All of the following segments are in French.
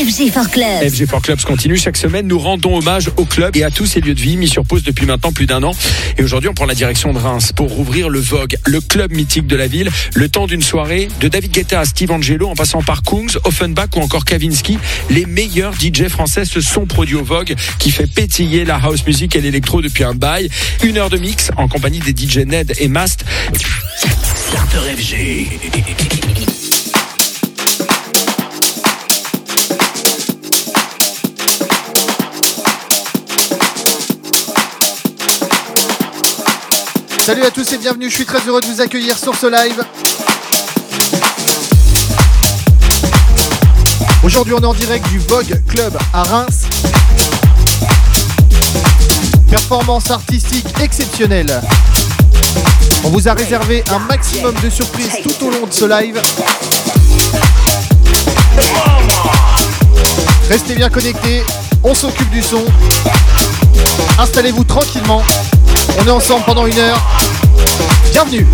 FG for Clubs. FG for Clubs continue. Chaque semaine, nous rendons hommage au club et à tous ses lieux de vie mis sur pause depuis maintenant plus d'un an. Et aujourd'hui, on prend la direction de Reims pour rouvrir le Vogue, le club mythique de la ville. Le temps d'une soirée, de David Guetta à Steve Angelo, en passant par Kungs, Offenbach ou encore Kavinsky. Les meilleurs DJ français se sont produits au Vogue, qui fait pétiller la house music et l'électro depuis un bail. Une heure de mix en compagnie des DJ Ned et Mast. Starter FG. Salut à tous et bienvenue, je suis très heureux de vous accueillir sur ce live. Aujourd'hui on est en direct du Vogue Club à Reims. Performance artistique exceptionnelle. On vous a réservé un maximum de surprises tout au long de ce live. Restez bien connectés, on s'occupe du son. Installez-vous tranquillement. On est ensemble pendant une heure. Bienvenue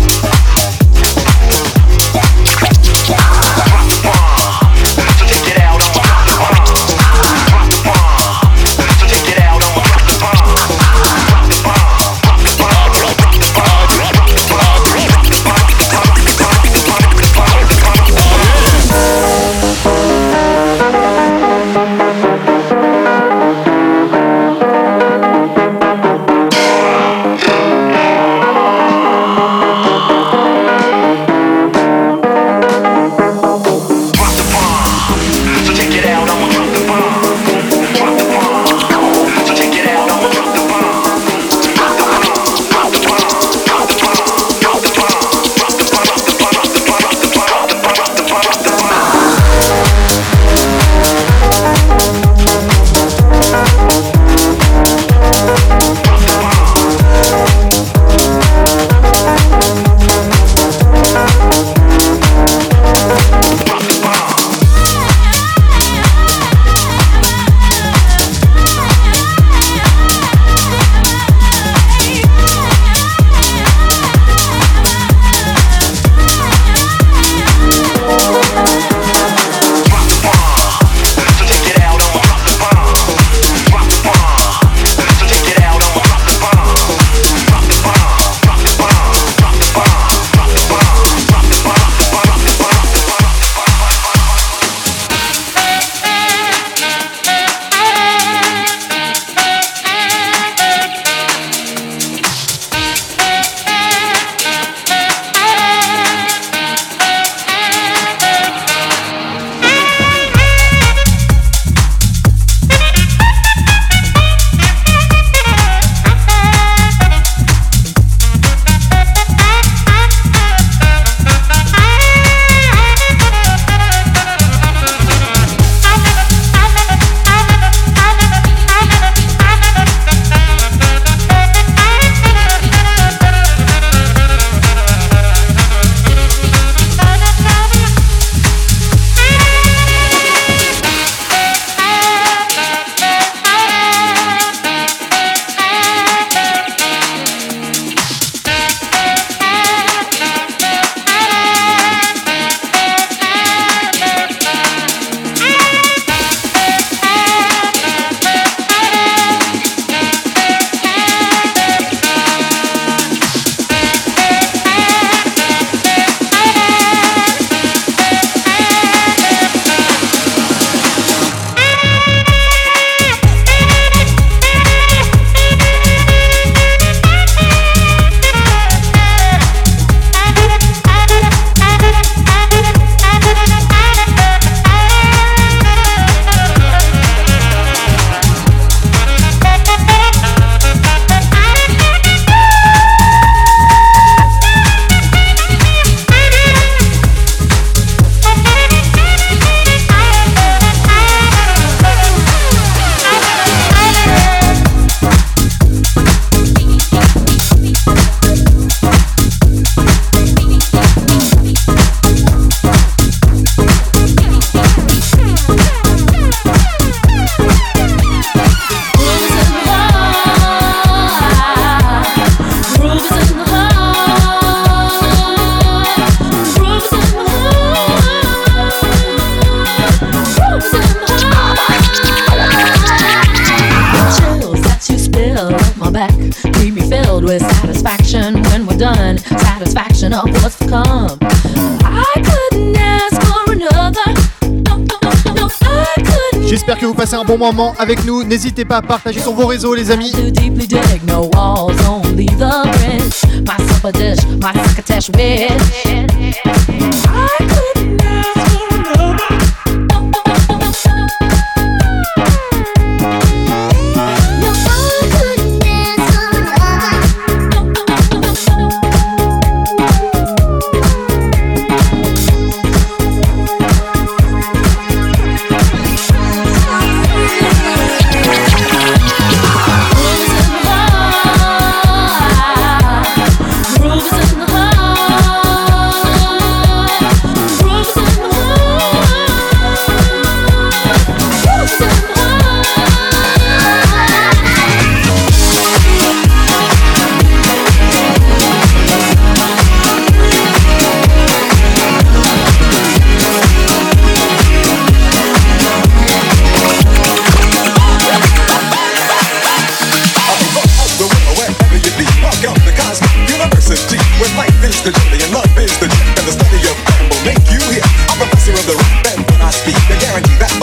moment avec nous. N'hésitez pas à partager sur vos réseaux, les amis.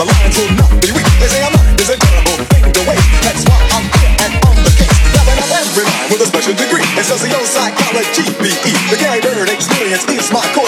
Lines not weak. They say terrible to. That's why I'm here and on the case. Up every with a special degree in sociopsychology, PE. The Gary Bird experience is my core.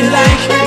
like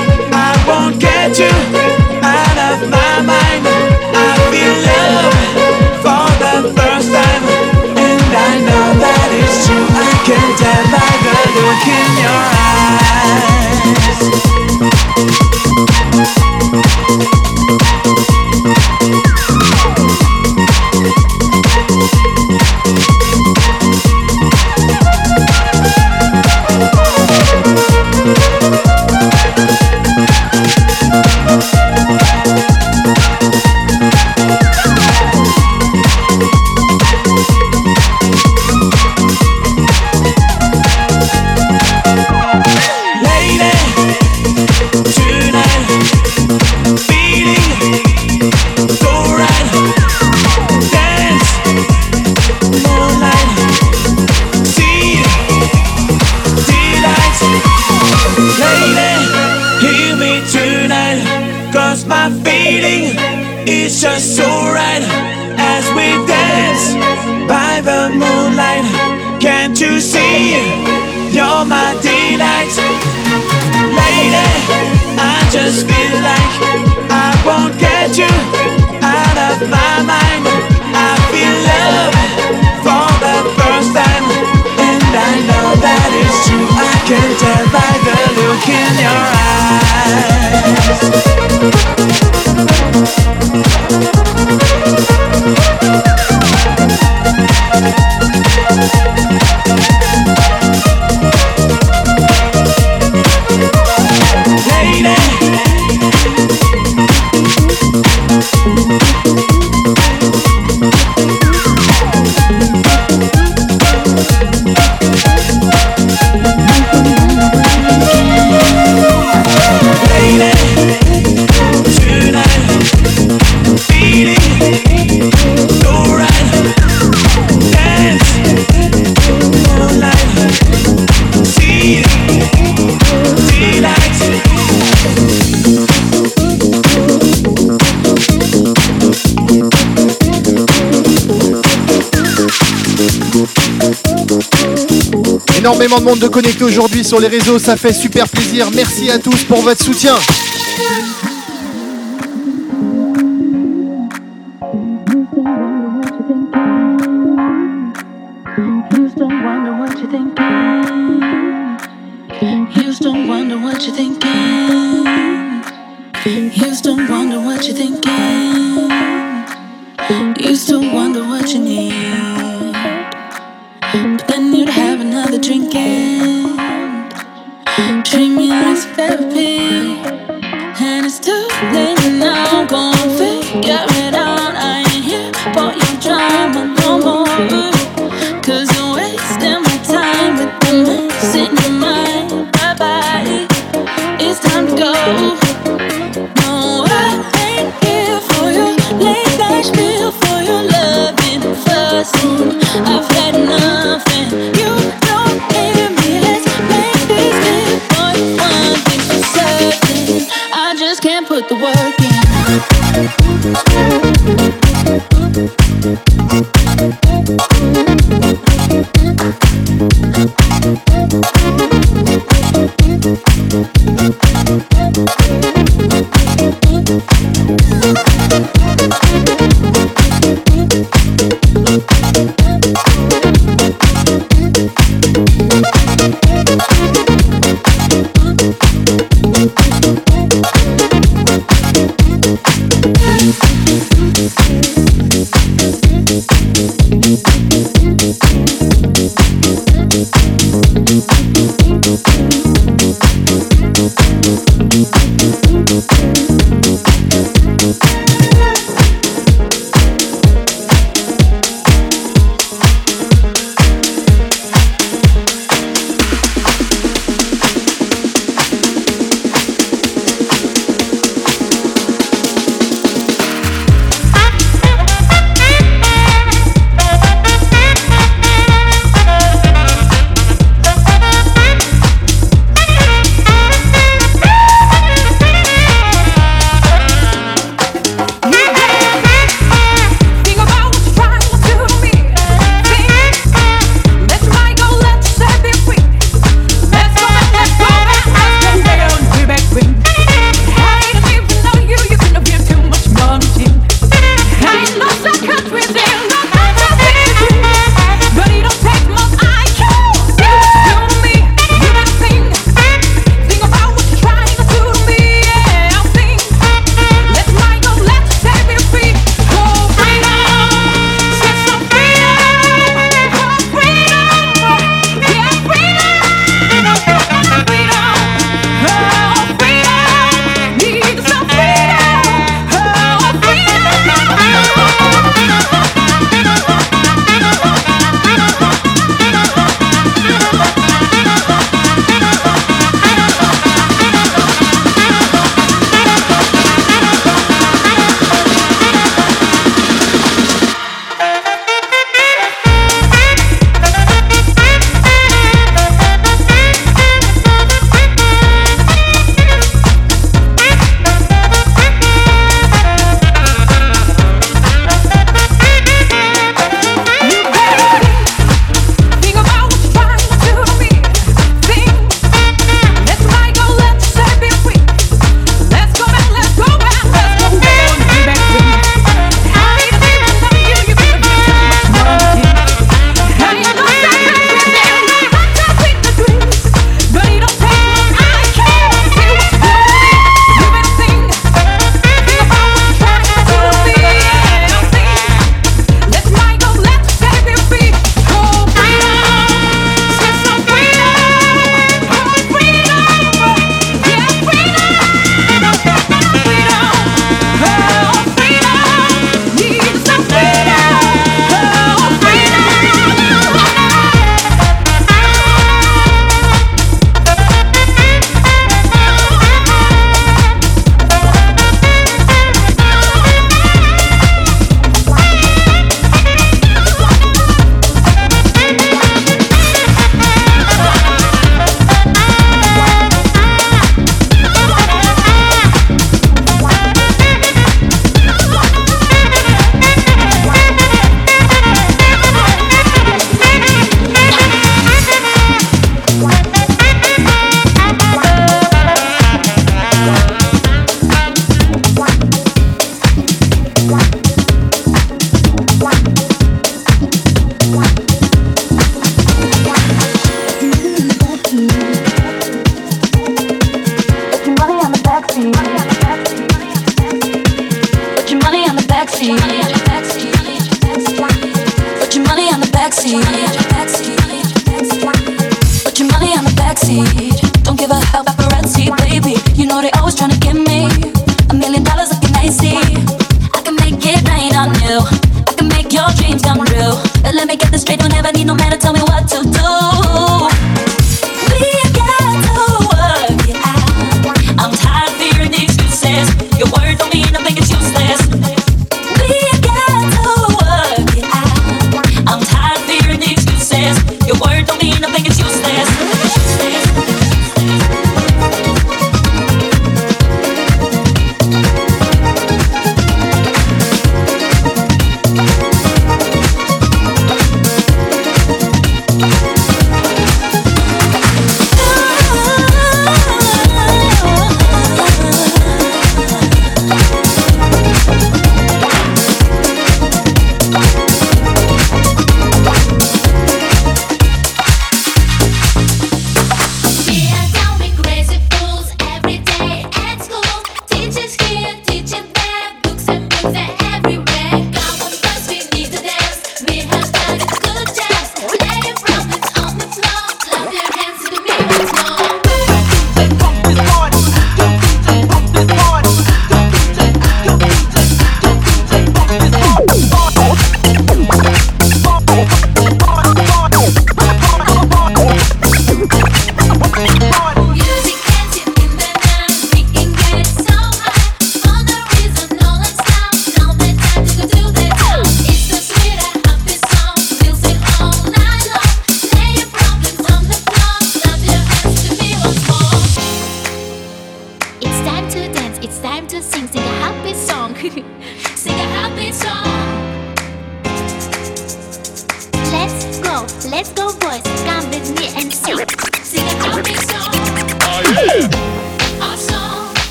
énormément de monde de connecter aujourd'hui sur les réseaux, ça fait super plaisir. Merci à tous pour votre soutien.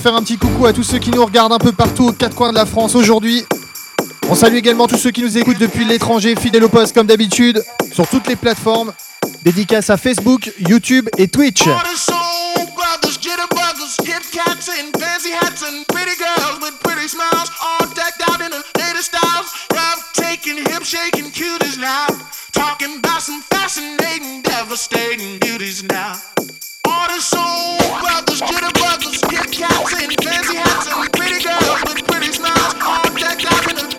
Faire un petit coucou à tous ceux qui nous regardent un peu partout aux quatre coins de la France aujourd'hui. On salue également tous ceux qui nous écoutent depuis l'étranger, fidèles au poste comme d'habitude, sur toutes les plateformes. Dédicace à Facebook, YouTube et Twitch. Fancy hats and pretty girls with pretty smiles. All decked out in a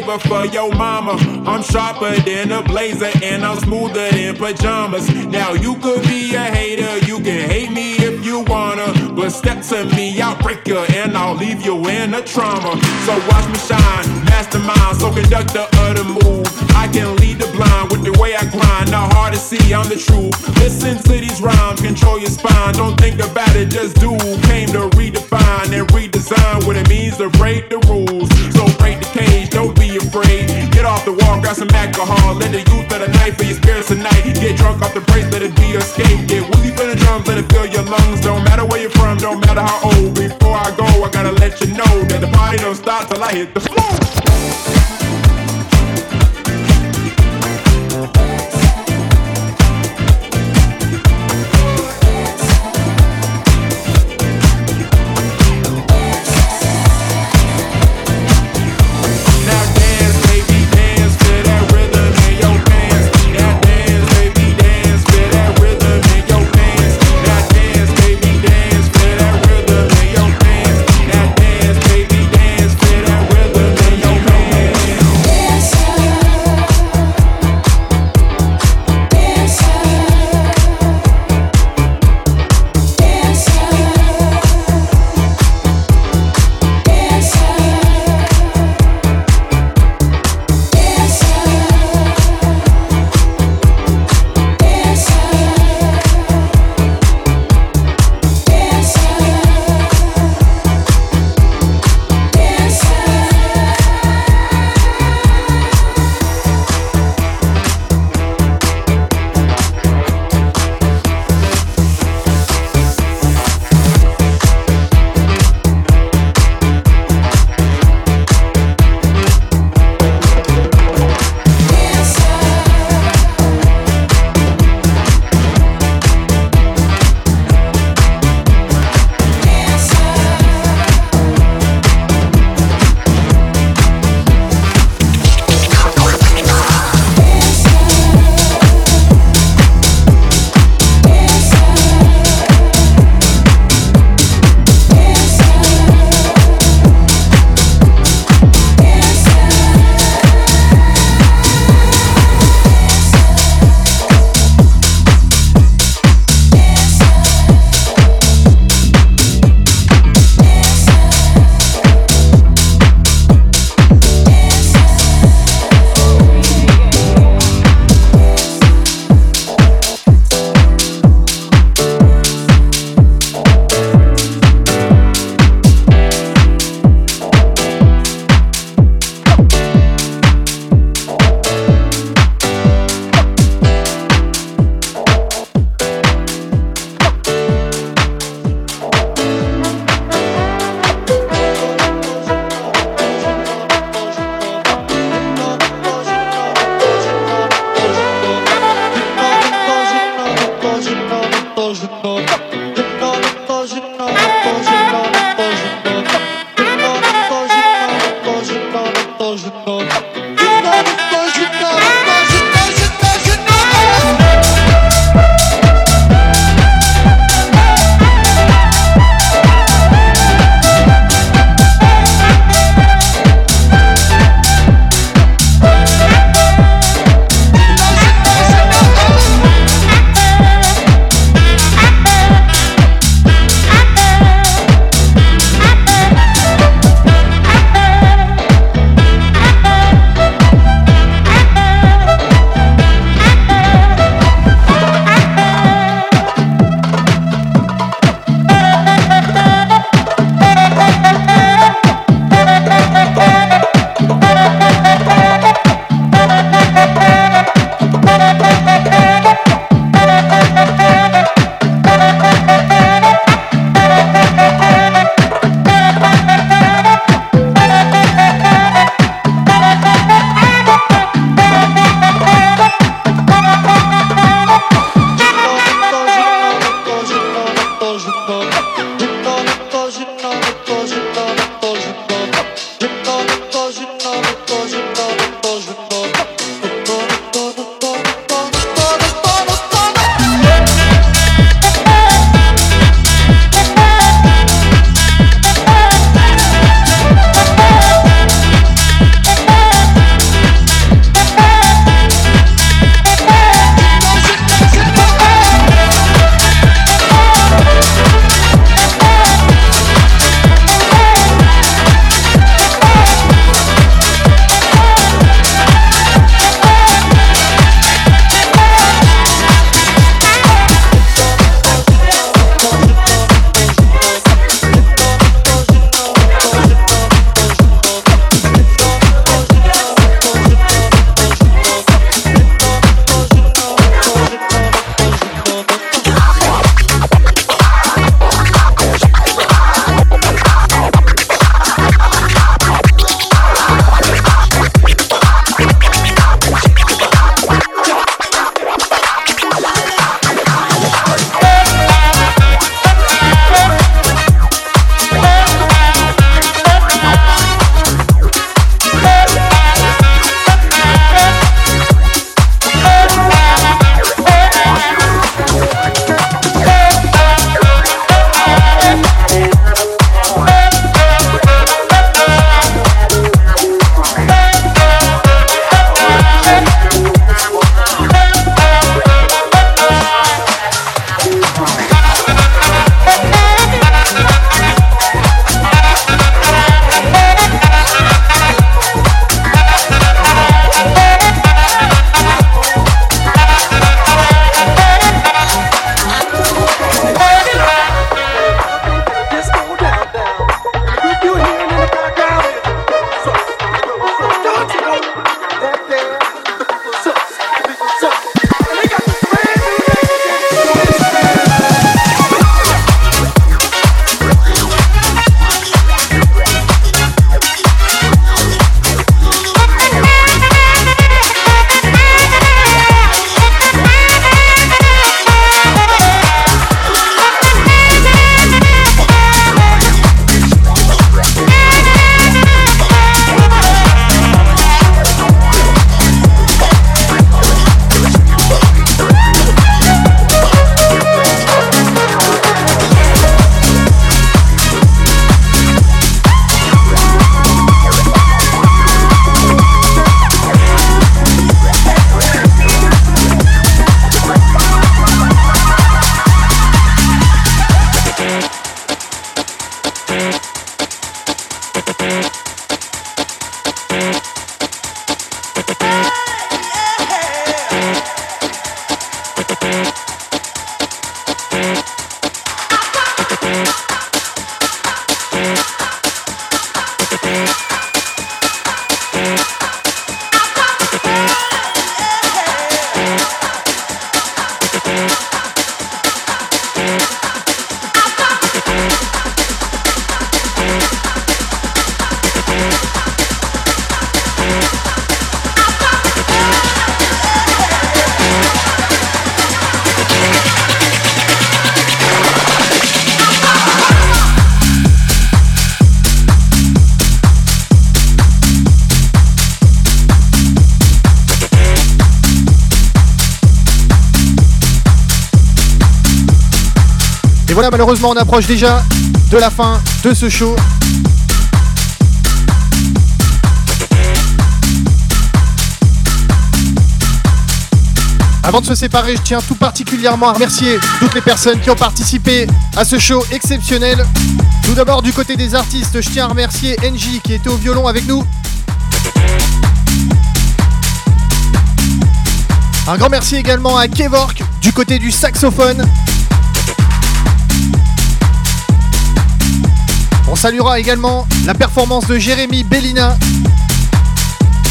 flavor for your mama. I'm sharper than a blazer and I'm smoother than pajamas. Now you could be a hater, you can hate me if you wanna, but step to me, I'll break you and I'll leave you in a trauma. So watch me shine, mastermind, so conductor of the move. I can lead the blind with the way I grind, not hard to see, I'm the truth. Listen to these rhymes, control your spine, don't think about it, just do. Came to redefine and redesign what it means to break the rules. So break the cage, don't be afraid. Get off the wall, grab some alcohol, let the youth of the night for your spirits tonight. Get drunk off the brace, let it be escape. Get woozy for the drums, let it fill your lungs. Don't matter where you're from, don't matter how old. Before I go, I gotta let you know that the party don't stop till I hit the floor. Thank you. Malheureusement, on approche déjà de la fin de ce show. Avant de se séparer, je tiens tout particulièrement à remercier toutes les personnes qui ont participé à ce show exceptionnel. Tout d'abord, du côté des artistes, je tiens à remercier NJ qui était au violon avec nous. Un grand merci également à Kevork du côté du saxophone. Saluera également la performance de Jérémy Bellina,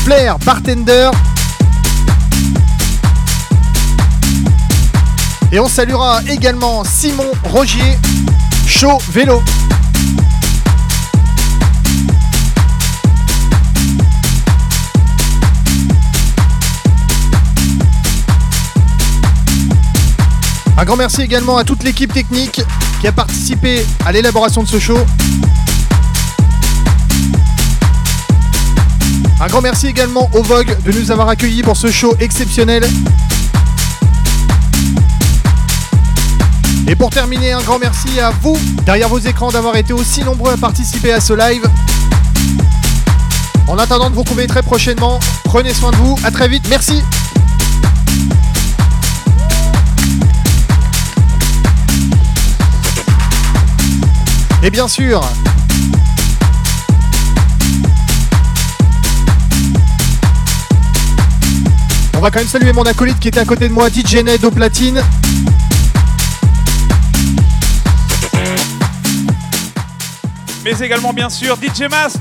Flair Bartender. Et on saluera également Simon Rogier, Chaud Vélo. Un grand merci également à toute l'équipe technique qui a participé à l'élaboration de ce show. Un grand merci également au Vogue de nous avoir accueillis pour ce show exceptionnel. Et pour terminer, un grand merci à vous, derrière vos écrans, d'avoir été aussi nombreux à participer à ce live. En attendant de vous retrouver très prochainement, prenez soin de vous, à très vite, merci Et bien sûr, on va quand même saluer mon acolyte qui était à côté de moi, DJ Ned au platine. Mais également, bien sûr, DJ Mast